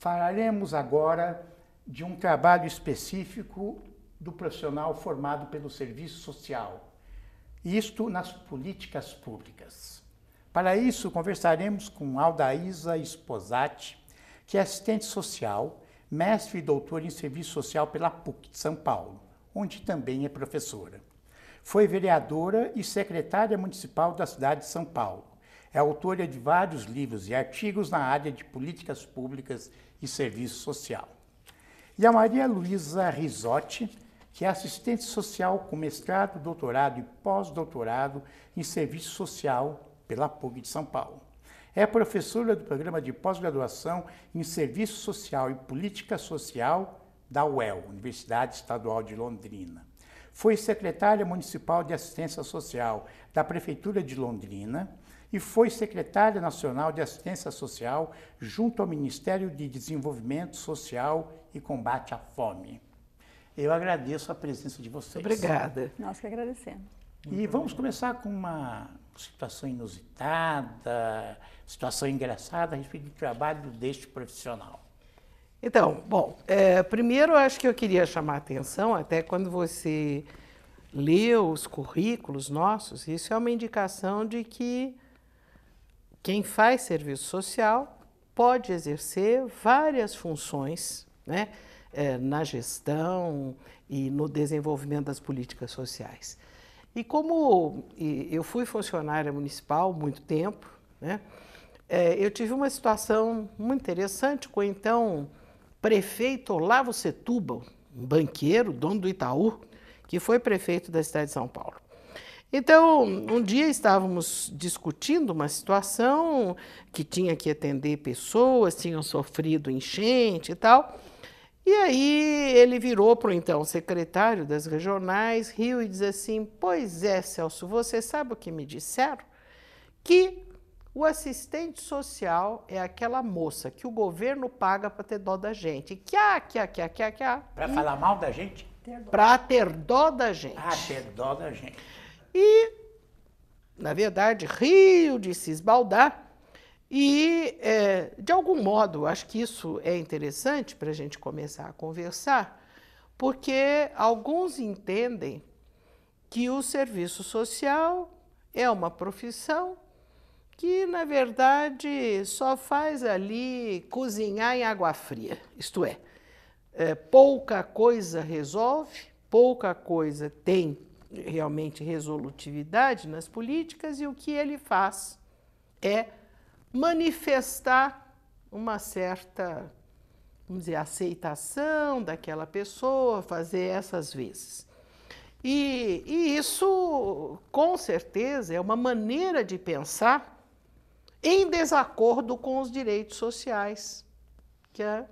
Falaremos agora de um trabalho específico do profissional formado pelo serviço social, isto nas políticas públicas. Para isso, conversaremos com Aldaísa Esposati, que é assistente social, mestre e doutora em serviço social pela PUC de São Paulo, onde também é professora. Foi vereadora e secretária municipal da cidade de São Paulo. É autora de vários livros e artigos na área de políticas públicas e serviço social. E a Maria Luísa Risotti, que é assistente social com mestrado, doutorado e pós-doutorado em serviço social pela PUC de São Paulo. É professora do programa de pós-graduação em Serviço Social e Política Social da UEL, Universidade Estadual de Londrina. Foi secretária municipal de assistência social da Prefeitura de Londrina e foi secretária nacional de assistência social junto ao Ministério de Desenvolvimento Social e Combate à Fome. Eu agradeço a presença de vocês. Obrigada. Nós que agradecemos. E vamos começar com uma situação inusitada, situação engraçada a respeito do trabalho deste profissional. Então, bom, é, primeiro acho que eu queria chamar a atenção, até quando você leu os currículos nossos, isso é uma indicação de que quem faz serviço social pode exercer várias funções né, é, na gestão e no desenvolvimento das políticas sociais. E como eu fui funcionária municipal muito tempo, né, é, eu tive uma situação muito interessante com o então prefeito Olavo Setúbal, um banqueiro, dono do Itaú, que foi prefeito da cidade de São Paulo. Então, um dia estávamos discutindo uma situação que tinha que atender pessoas, tinham sofrido enchente e tal. E aí ele virou para o então secretário das regionais, riu e diz assim: Pois é, Celso, você sabe o que me disseram? Que o assistente social é aquela moça que o governo paga para ter dó da gente. Quiá, quiá, quiá, quiá, quiá. Para falar mal da gente? Para ter dó da gente. Ah, ter dó da gente. E, na verdade, riu de se esbaldar. E, é, de algum modo, acho que isso é interessante para a gente começar a conversar, porque alguns entendem que o serviço social é uma profissão que, na verdade, só faz ali cozinhar em água fria. Isto é, é pouca coisa resolve, pouca coisa tem realmente resolutividade nas políticas e o que ele faz é manifestar uma certa, vamos dizer, aceitação daquela pessoa, fazer essas vezes. E, e isso, com certeza, é uma maneira de pensar em desacordo com os direitos sociais, que é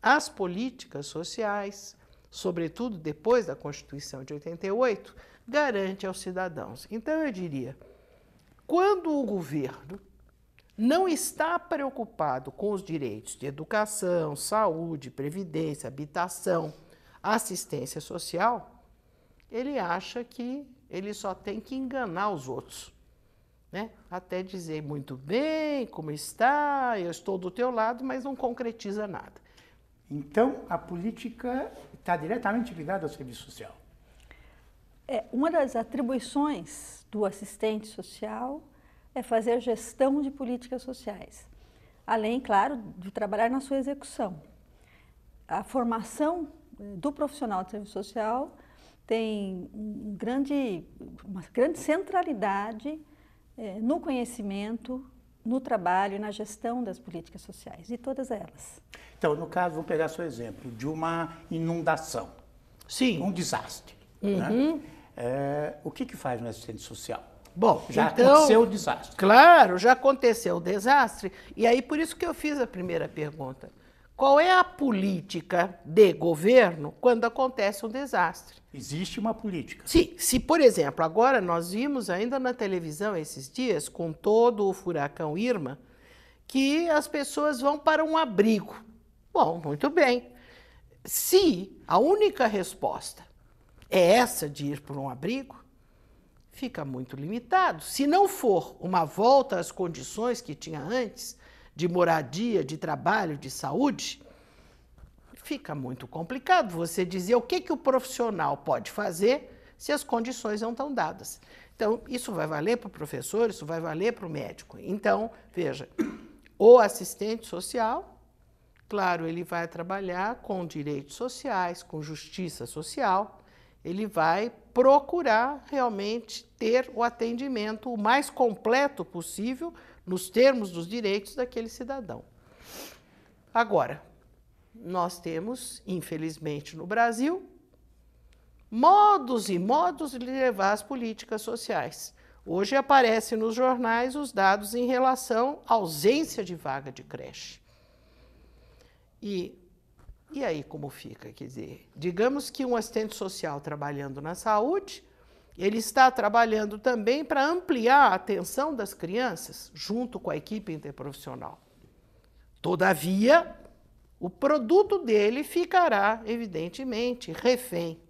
as políticas sociais, sobretudo depois da Constituição de 88, garante aos cidadãos. Então eu diria, quando o governo não está preocupado com os direitos de educação, saúde, previdência, habitação, assistência social, ele acha que ele só tem que enganar os outros. Né? Até dizer muito bem, como está, eu estou do teu lado, mas não concretiza nada. Então, a política está diretamente ligada ao serviço social. É, uma das atribuições do assistente social é fazer gestão de políticas sociais, além, claro, de trabalhar na sua execução. A formação eh, do profissional de serviço social tem um grande, uma grande centralidade é, no conhecimento, no trabalho e na gestão das políticas sociais, de todas elas. Então, no caso, vou pegar seu exemplo de uma inundação. Sim. Um desastre. Uhum. Né? É, o que, que faz um assistente social? Bom, já então, aconteceu o desastre. Claro, já aconteceu o desastre. E aí, por isso que eu fiz a primeira pergunta. Qual é a política de governo quando acontece um desastre? Existe uma política. Sim, se por exemplo, agora nós vimos ainda na televisão esses dias, com todo o furacão Irma, que as pessoas vão para um abrigo. Bom, muito bem. Se a única resposta é essa de ir para um abrigo, fica muito limitado. Se não for uma volta às condições que tinha antes, de moradia, de trabalho, de saúde, fica muito complicado você dizer o que, que o profissional pode fazer se as condições não estão dadas. Então, isso vai valer para o professor, isso vai valer para o médico. Então, veja, o assistente social, claro, ele vai trabalhar com direitos sociais, com justiça social, ele vai procurar realmente ter o atendimento o mais completo possível nos termos dos direitos daquele cidadão. Agora, nós temos, infelizmente, no Brasil, modos e modos de levar as políticas sociais. Hoje aparecem nos jornais os dados em relação à ausência de vaga de creche. E, e aí como fica? Quer dizer, digamos que um assistente social trabalhando na saúde, ele está trabalhando também para ampliar a atenção das crianças junto com a equipe interprofissional. Todavia, o produto dele ficará, evidentemente, refém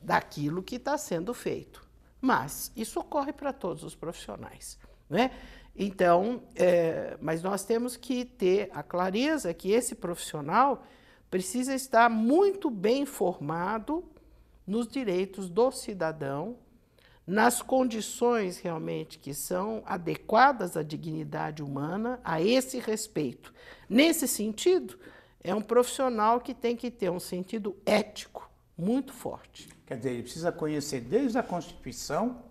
daquilo que está sendo feito. Mas isso ocorre para todos os profissionais. Né? Então, é, mas nós temos que ter a clareza que esse profissional precisa estar muito bem formado nos direitos do cidadão, nas condições realmente que são adequadas à dignidade humana, a esse respeito. Nesse sentido, é um profissional que tem que ter um sentido ético muito forte. Quer dizer, ele precisa conhecer desde a Constituição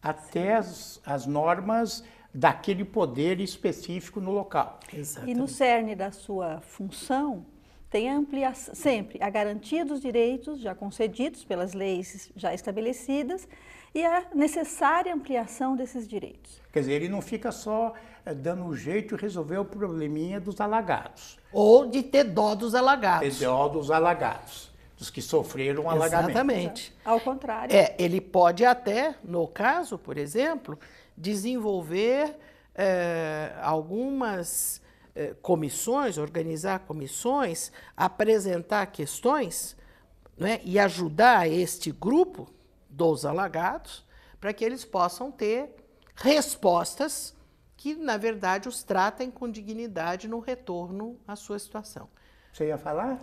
até as, as normas daquele poder específico no local. Exatamente. E no cerne da sua função tem a ampliação, sempre a garantia dos direitos já concedidos pelas leis já estabelecidas e a necessária ampliação desses direitos. Quer dizer, ele não fica só é, dando um jeito de resolver o probleminha dos alagados. Ou de ter dó dos alagados. Ter dó dos alagados, dos que sofreram um alagamento. Exatamente. Ao contrário. É, ele pode até, no caso, por exemplo, desenvolver é, algumas é, comissões, organizar comissões, apresentar questões né, e ajudar este grupo dos alagados para que eles possam ter respostas que, na verdade, os tratem com dignidade no retorno à sua situação. Você ia falar?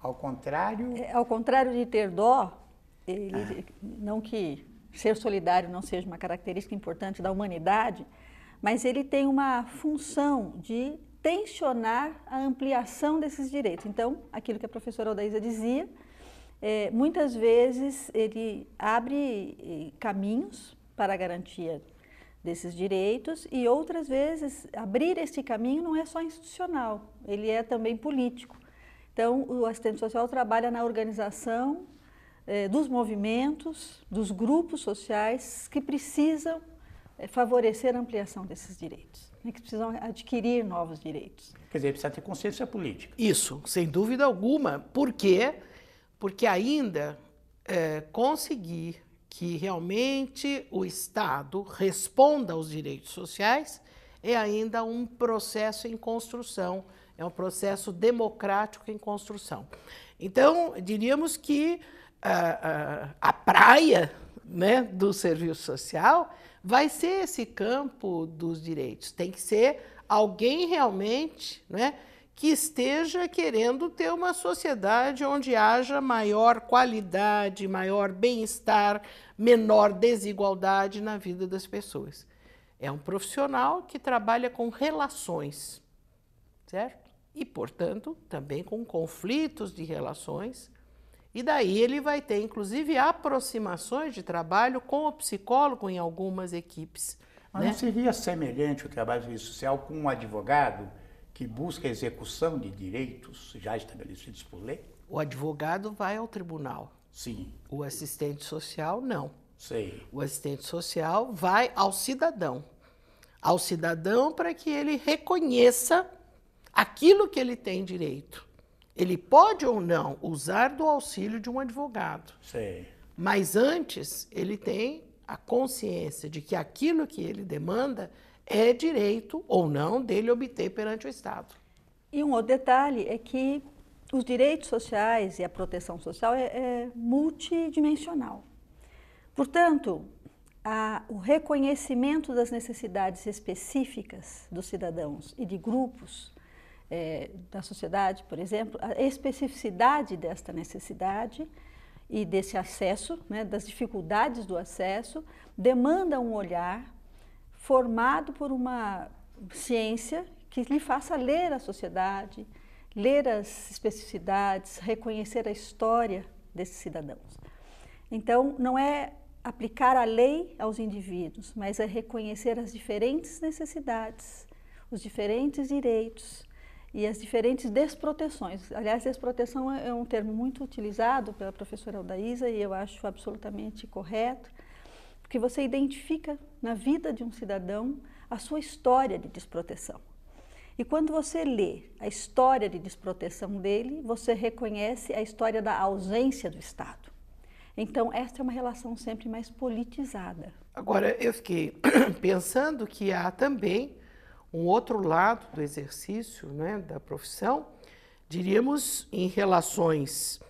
Ao contrário? É, ao contrário de ter dó, ele, ah. não que ser solidário não seja uma característica importante da humanidade, mas ele tem uma função de tensionar a ampliação desses direitos. Então, aquilo que a professora Odaísa dizia, é, muitas vezes ele abre eh, caminhos para a garantia desses direitos e outras vezes abrir este caminho não é só institucional, ele é também político. Então, o assistente social trabalha na organização eh, dos movimentos, dos grupos sociais que precisam eh, favorecer a ampliação desses direitos, né, que precisam adquirir novos direitos. Quer dizer, precisa ter consciência política. Isso, sem dúvida alguma. Por quê? Porque ainda é, conseguir que realmente o Estado responda aos direitos sociais é ainda um processo em construção, é um processo democrático em construção. Então, diríamos que a, a, a praia né, do serviço social vai ser esse campo dos direitos. Tem que ser alguém realmente né, que esteja querendo ter uma sociedade onde haja maior qualidade, maior bem-estar, menor desigualdade na vida das pessoas. É um profissional que trabalha com relações, certo? E, portanto, também com conflitos de relações e daí ele vai ter, inclusive, aproximações de trabalho com o psicólogo em algumas equipes. Mas né? não seria semelhante o trabalho social com um advogado que busca a execução de direitos já estabelecidos por lei? O advogado vai ao tribunal. Sim. O assistente social, não. Sei. O assistente social vai ao cidadão. Ao cidadão para que ele reconheça aquilo que ele tem direito. Ele pode ou não usar do auxílio de um advogado. Sim. Mas antes, ele tem a consciência de que aquilo que ele demanda é direito ou não dele obter perante o Estado. E um outro detalhe é que os direitos sociais e a proteção social é, é multidimensional. Portanto, a, o reconhecimento das necessidades específicas dos cidadãos e de grupos é, da sociedade, por exemplo, a especificidade desta necessidade e desse acesso, né, das dificuldades do acesso, demanda um olhar formado por uma ciência que lhe faça ler a sociedade, ler as especificidades, reconhecer a história desses cidadãos. Então, não é aplicar a lei aos indivíduos, mas é reconhecer as diferentes necessidades, os diferentes direitos e as diferentes desproteções. Aliás, desproteção é um termo muito utilizado pela professora Aldaísa e eu acho absolutamente correto, porque você identifica na vida de um cidadão a sua história de desproteção. E quando você lê a história de desproteção dele, você reconhece a história da ausência do Estado. Então, esta é uma relação sempre mais politizada. Agora, eu fiquei pensando que há também um outro lado do exercício né, da profissão, diríamos em relações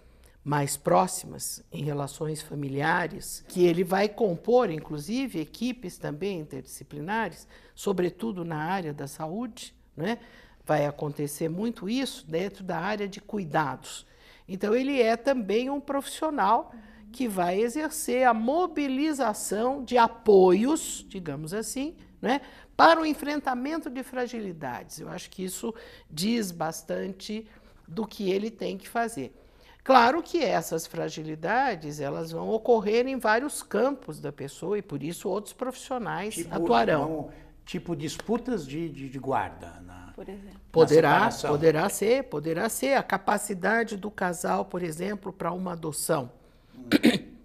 mais próximas, em relações familiares, que ele vai compor, inclusive, equipes também interdisciplinares, sobretudo na área da saúde, né? vai acontecer muito isso dentro da área de cuidados. Então, ele é também um profissional que vai exercer a mobilização de apoios, digamos assim, né, para o enfrentamento de fragilidades. Eu acho que isso diz bastante do que ele tem que fazer. Claro que essas fragilidades elas vão ocorrer em vários campos da pessoa e por isso outros profissionais tipo, atuarão. tipo disputas de, de, de guarda, na, por exemplo. Poderá, poderá ser, poderá ser a capacidade do casal, por exemplo, para uma adoção.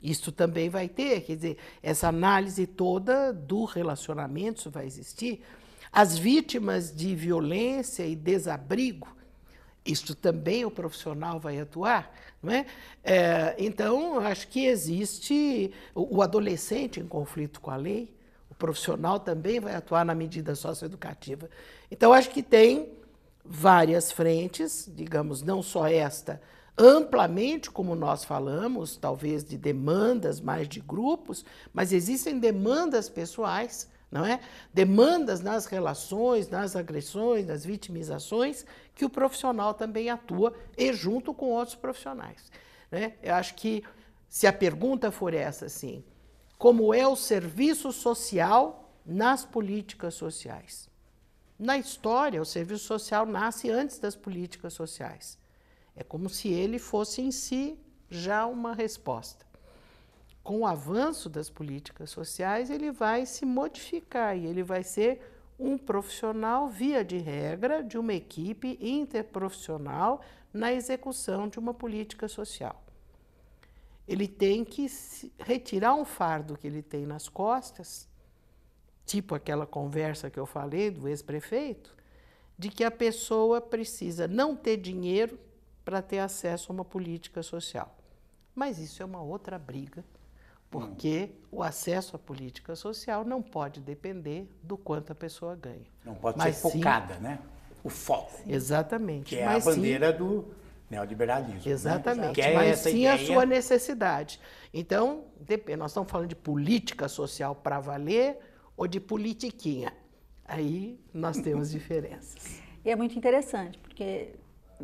Isso também vai ter, quer dizer, essa análise toda do relacionamento vai existir. As vítimas de violência e desabrigo, isso também o profissional vai atuar, não é? é então, acho que existe o, o adolescente em conflito com a lei, o profissional também vai atuar na medida socioeducativa. Então, acho que tem várias frentes, digamos, não só esta, amplamente, como nós falamos, talvez de demandas mais de grupos, mas existem demandas pessoais, não é? Demandas nas relações, nas agressões, nas vitimizações, que o profissional também atua e junto com outros profissionais. Né? Eu acho que se a pergunta for essa, assim, como é o serviço social nas políticas sociais? Na história, o serviço social nasce antes das políticas sociais. É como se ele fosse em si já uma resposta. Com o avanço das políticas sociais, ele vai se modificar e ele vai ser um profissional, via de regra, de uma equipe interprofissional na execução de uma política social. Ele tem que retirar um fardo que ele tem nas costas, tipo aquela conversa que eu falei do ex-prefeito, de que a pessoa precisa não ter dinheiro para ter acesso a uma política social. Mas isso é uma outra briga, porque hum. o acesso à política social não pode depender do quanto a pessoa ganha. Não pode Mas ser focada, sim, né? O foco. Exatamente. Que é Mas a bandeira sim, do neoliberalismo. Né? Exatamente. Né? Mas sim ideia... a sua necessidade. Então, depende. Nós estamos falando de política social para valer ou de politiquinha. Aí nós temos diferenças. E é muito interessante, porque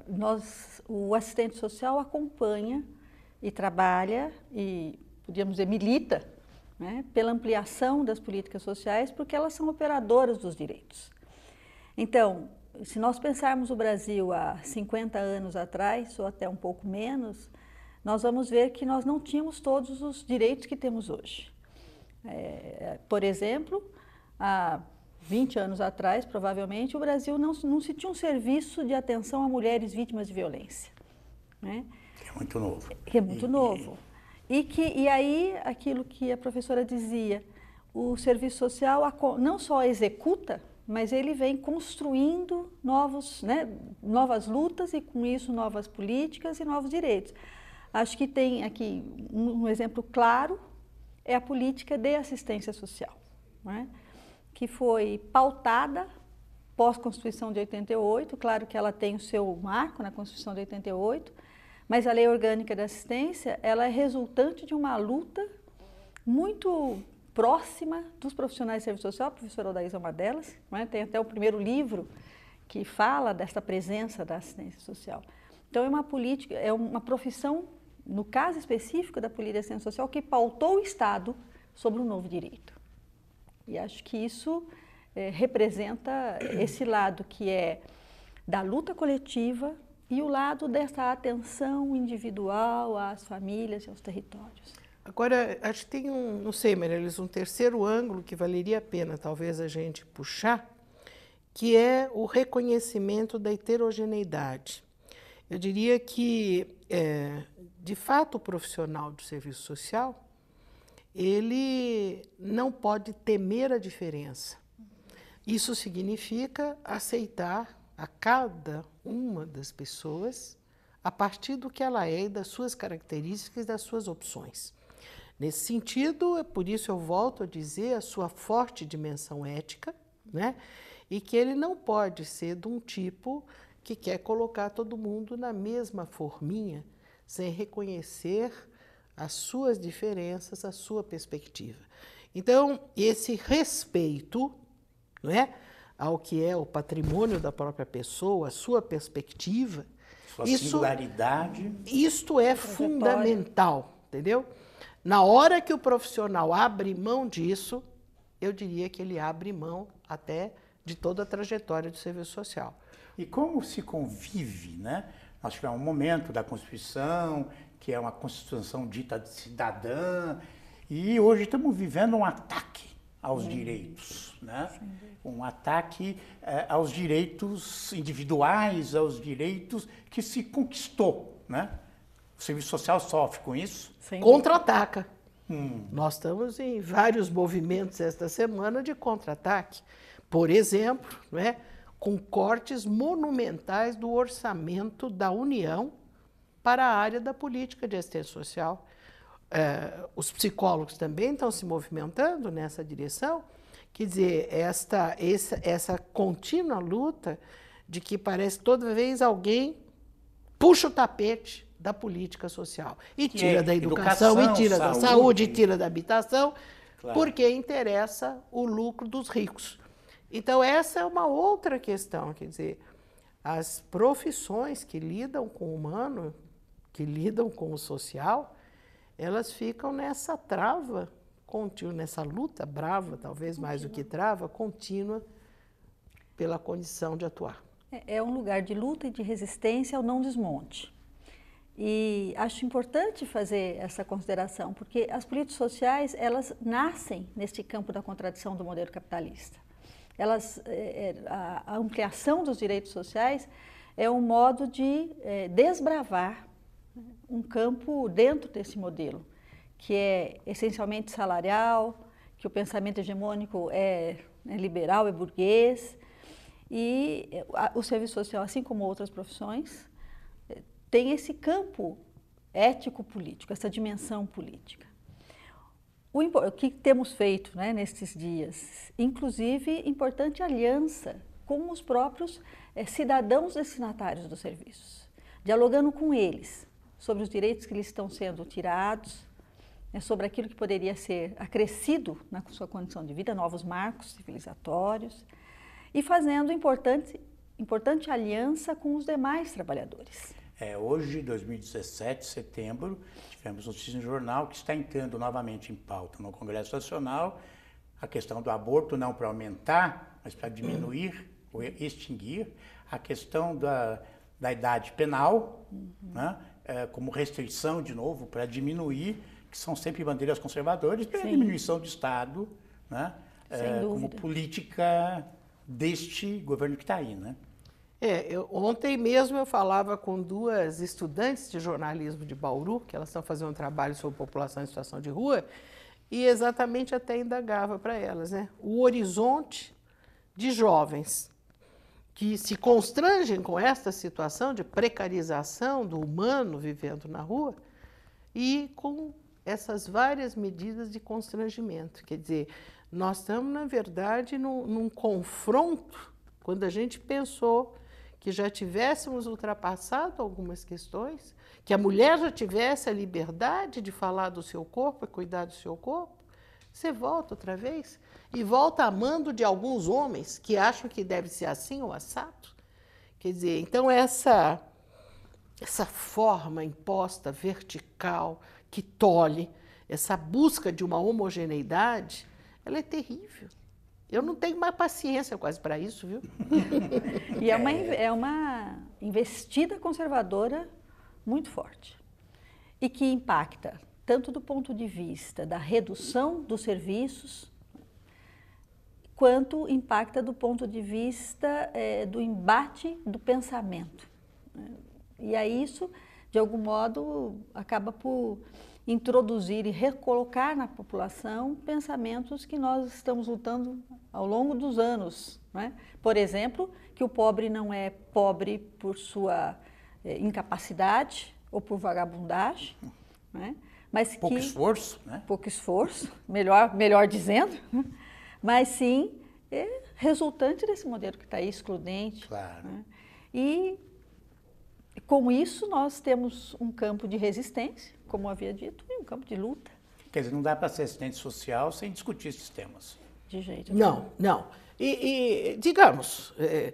nós, o assistente social acompanha e trabalha e, podíamos dizer, milita né, pela ampliação das políticas sociais, porque elas são operadoras dos direitos. Então, se nós pensarmos o Brasil há 50 anos atrás, ou até um pouco menos, nós vamos ver que nós não tínhamos todos os direitos que temos hoje. É, por exemplo, há 20 anos atrás, provavelmente, o Brasil não, não se tinha um serviço de atenção a mulheres vítimas de violência. Né? É muito novo. É muito e, novo. E, que, e aí, aquilo que a professora dizia, o serviço social não só executa, mas ele vem construindo novos, né, novas lutas e, com isso, novas políticas e novos direitos. Acho que tem aqui um, um exemplo claro, é a política de assistência social. Não é? Que foi pautada pós-Constituição de 88, claro que ela tem o seu marco na Constituição de 88, mas a Lei Orgânica da Assistência, ela é resultante de uma luta muito próxima dos profissionais de serviço social, a professora Odaísa é uma delas, é? tem até o primeiro livro que fala dessa presença da assistência social. Então, é uma política, é uma profissão, no caso específico da política de assistência social, que pautou o Estado sobre um novo direito. E acho que isso é, representa esse lado que é da luta coletiva e o lado dessa atenção individual às famílias e aos territórios. Agora, acho que tem um, não sei, Maria um terceiro ângulo que valeria a pena talvez a gente puxar, que é o reconhecimento da heterogeneidade. Eu diria que, é, de fato, o profissional do serviço social, ele não pode temer a diferença. Isso significa aceitar a cada uma das pessoas a partir do que ela é e das suas características e das suas opções. Nesse sentido, é por isso eu volto a dizer a sua forte dimensão ética, né? E que ele não pode ser de um tipo que quer colocar todo mundo na mesma forminha, sem reconhecer as suas diferenças, a sua perspectiva. Então, esse respeito, não é? ao que é o patrimônio da própria pessoa, a sua perspectiva. Sua isso, singularidade. Isto é fundamental, entendeu? Na hora que o profissional abre mão disso, eu diria que ele abre mão até de toda a trajetória do serviço social. E como se convive, né? Nós tivemos um momento da Constituição, que é uma Constituição dita cidadã, e hoje estamos vivendo um ataque aos Sim. direitos, né? Um ataque eh, aos direitos individuais, aos direitos que se conquistou, né? O serviço social sofre com isso. Contra-ataca. Hum. Nós estamos em vários movimentos esta semana de contra-ataque. Por exemplo, né, com cortes monumentais do orçamento da União para a área da política de assistência social. É, os psicólogos também estão se movimentando nessa direção. Quer dizer, esta, essa, essa contínua luta de que parece toda vez alguém puxa o tapete da política social e que tira é da educação, educação, e tira saúde. da saúde, e tira da habitação, claro. porque interessa o lucro dos ricos. Então, essa é uma outra questão, quer dizer, as profissões que lidam com o humano, que lidam com o social, elas ficam nessa trava contínua, nessa luta brava, talvez contínua. mais do que trava, contínua pela condição de atuar. É, é um lugar de luta e de resistência ao não desmonte. E acho importante fazer essa consideração, porque as políticas sociais, elas nascem neste campo da contradição do modelo capitalista. Elas, é, é, a, ampliação dos direitos sociais é um modo de desbravar um campo dentro desse modelo, que é essencialmente salarial, que o pensamento hegemônico é, é liberal, é burguês, e o serviço social, assim como outras profissões, é, tem esse campo ético-político, essa dimensão política. O, o que temos feito né, nesses dias? Inclusive, importante aliança com os próprios é, cidadãos destinatários dos serviços, dialogando com eles, sobre os direitos que lhes estão sendo tirados, né, sobre aquilo que poderia ser acrescido na sua condição de vida, novos marcos civilizatórios, e fazendo importante, importante aliança com os demais trabalhadores. É, hoje, 2017, setembro, tivemos notícia no jornal que está entrando novamente em pauta no Congresso Nacional a questão do aborto, não para aumentar, mas para diminuir ou extinguir, a questão da, da idade penal, uhum. né? É, como restrição, de novo, para diminuir, que são sempre bandeiras conservadoras, para a diminuição do Estado, né? É, como política deste governo que está aí. Né? É, eu, ontem mesmo eu falava com duas estudantes de jornalismo de Bauru, que elas estão fazendo um trabalho sobre população em situação de rua, e exatamente até indagava para elas, né? O horizonte de jovens que se constrangem com esta situação de precarização do humano vivendo na rua e com essas várias medidas de constrangimento. Quer dizer, nós estamos, na verdade, num, num confronto quando a gente pensou que já tivéssemos ultrapassado algumas questões, que a mulher já tivesse a liberdade de falar do seu corpo e cuidar do seu corpo, você volta outra vez e volta amando de alguns homens que acham que deve ser assim ou assado. Quer dizer, então essa essa forma imposta vertical que tolhe, essa busca de uma homogeneidade, ela é terrível. Eu não tenho mais paciência quase para isso, viu? e é uma, é uma investida conservadora muito forte e que impacta tanto do ponto de vista da redução dos serviços, quanto impacta do ponto de vista é, do embate do pensamento. Né? E aí isso, de algum modo, acaba por introduzir e recolocar na população pensamentos que nós estamos lutando ao longo dos anos. Né? Por exemplo, que o pobre não é pobre por sua é, incapacidade ou por vagabundagem, né? Mas pouco que, esforço, né? pouco esforço, melhor, melhor dizendo, mas sim é resultante desse modelo que está aí excludente. Claro. Né? E com isso nós temos um campo de resistência, como havia dito, e um campo de luta. Quer dizer, não dá para ser assistente social sem discutir esses temas. De jeito Não, não. E, e digamos, é,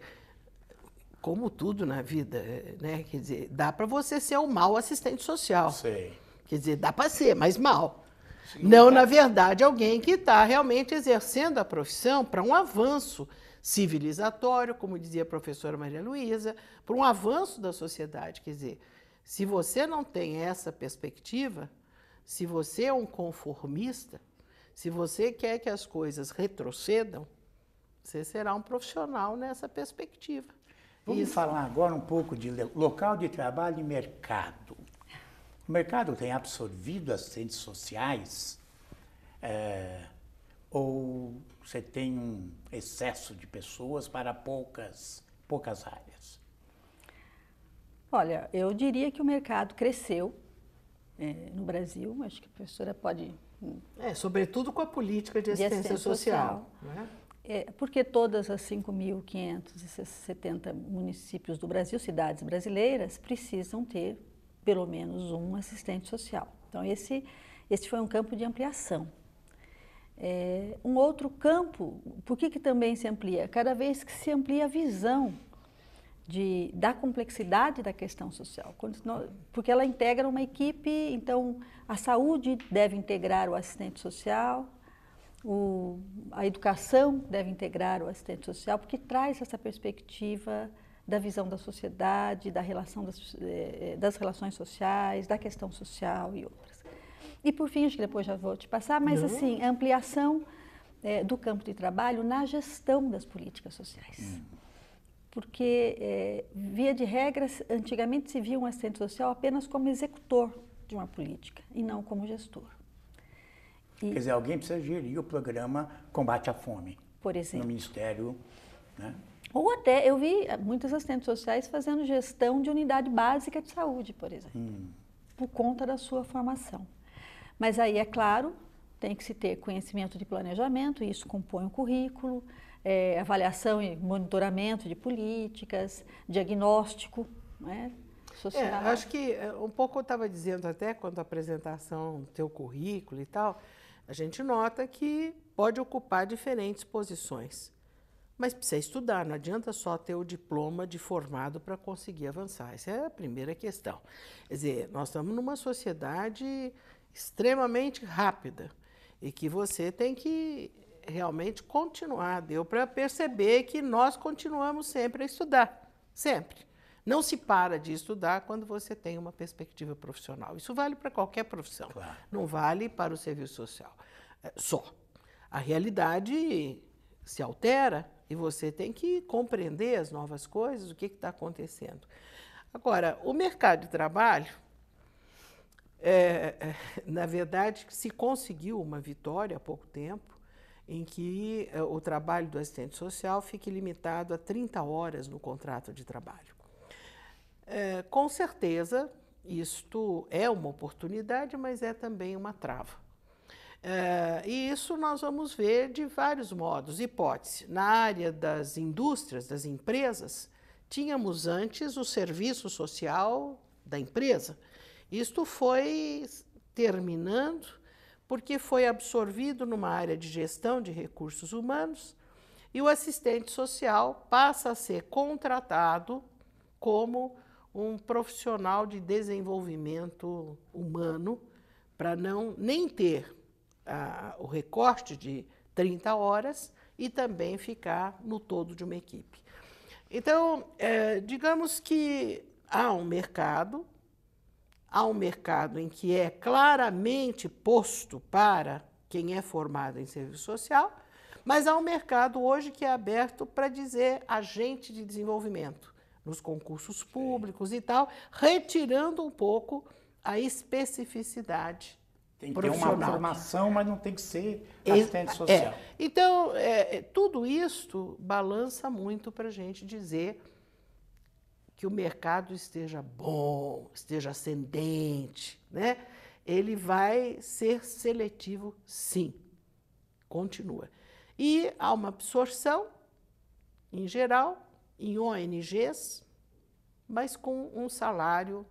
como tudo na vida, é, né? Quer dizer, dá para você ser um mau assistente social. Sei. Quer dizer, dá para ser, mas mal. Sim, não, tá. na verdade, alguém que está realmente exercendo a profissão para um avanço civilizatório, como dizia a professora Maria Luísa, para um avanço da sociedade. Quer dizer, se você não tem essa perspectiva, se você é um conformista, se você quer que as coisas retrocedam, você será um profissional nessa perspectiva. Vamos Isso. falar agora um pouco de local de trabalho e mercado. O mercado tem absorvido assistentes sociais? É, ou você tem um excesso de pessoas para poucas, poucas áreas? Olha, eu diria que o mercado cresceu é, no Brasil, acho que a professora pode. É, sobretudo com a política de assistência, de assistência social. social. Né? É, porque todas as 5.570 municípios do Brasil, cidades brasileiras, precisam ter pelo menos um assistente social. Então, esse, esse foi um campo de ampliação. É, um outro campo, por que, que também se amplia? Cada vez que se amplia a visão de, da complexidade da questão social, porque ela integra uma equipe, então a saúde deve integrar o assistente social, o, a educação deve integrar o assistente social, porque traz essa perspectiva da visão da sociedade, da relação das, eh, das relações sociais, da questão social e outras. E por fim, acho que depois já vou te passar, mas Não. assim, a ampliação é, do campo de trabalho na gestão das políticas sociais. Hum. Porque, é, via de regras, antigamente se via um assistente social apenas como executor de uma política e não como gestor. E, Quer dizer, alguém precisa gerir o programa Combate à Fome. Por exemplo. No Ministério. Né? Ou até, eu vi muitos assistentes sociais fazendo gestão de unidade básica de saúde, por exemplo, hum. por conta da sua formação. Mas aí, é claro, tem que se ter conhecimento de planejamento, e isso compõe o currículo, é, avaliação e monitoramento de políticas, diagnóstico né, social. É, acho que é, um pouco eu estava dizendo até quando a apresentação do teu currículo e tal, a gente nota que pode ocupar diferentes posições. Mas precisa estudar, não adianta só ter o diploma de formado para conseguir avançar. Essa é a primeira questão. Quer dizer, nós estamos numa sociedade extremamente rápida e que você tem que realmente continuar. Deu para perceber que nós continuamos sempre a estudar, sempre. Não se para de estudar quando você tem uma perspectiva profissional. Isso vale para qualquer profissão, claro. não vale para o serviço social. É, só. A realidade se altera e você tem que compreender as novas coisas, o que está acontecendo. Agora, o mercado de trabalho é, é, na verdade, se conseguiu uma vitória há pouco tempo em que é, o trabalho do assistente social fique limitado a 30 horas no contrato de trabalho. É, com certeza, isto é uma oportunidade, mas é também uma trava. É, e isso nós vamos ver de vários modos. Hipótese: na área das indústrias, das empresas, tínhamos antes o serviço social da empresa isto foi terminando porque foi absorvido numa área de gestão de recursos humanos e o assistente social passa a ser contratado como um profissional de desenvolvimento humano, para não nem ter o recorte de 30 horas e também ficar no todo de uma equipe. Então, é, digamos que há um mercado, há um mercado em que é claramente posto para quem é formado em serviço social, mas há um mercado hoje que é aberto para dizer agente de desenvolvimento nos concursos públicos e tal, retirando um pouco a especificidade tem que ter uma formação, mas não tem que ser assistente é, social. É. Então, é, tudo isso balança muito para a gente dizer que o mercado esteja bom, esteja ascendente, né? Ele vai ser seletivo, sim. Continua. E há uma absorção, em geral, em ONGs, mas com um salário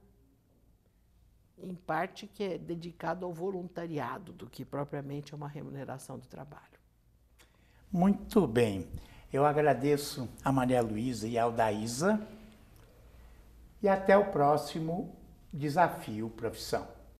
em parte que é dedicado ao voluntariado do que propriamente a uma remuneração do trabalho. Muito bem. Eu agradeço a Maria Luísa e a Aldaísa e até o próximo desafio profissão.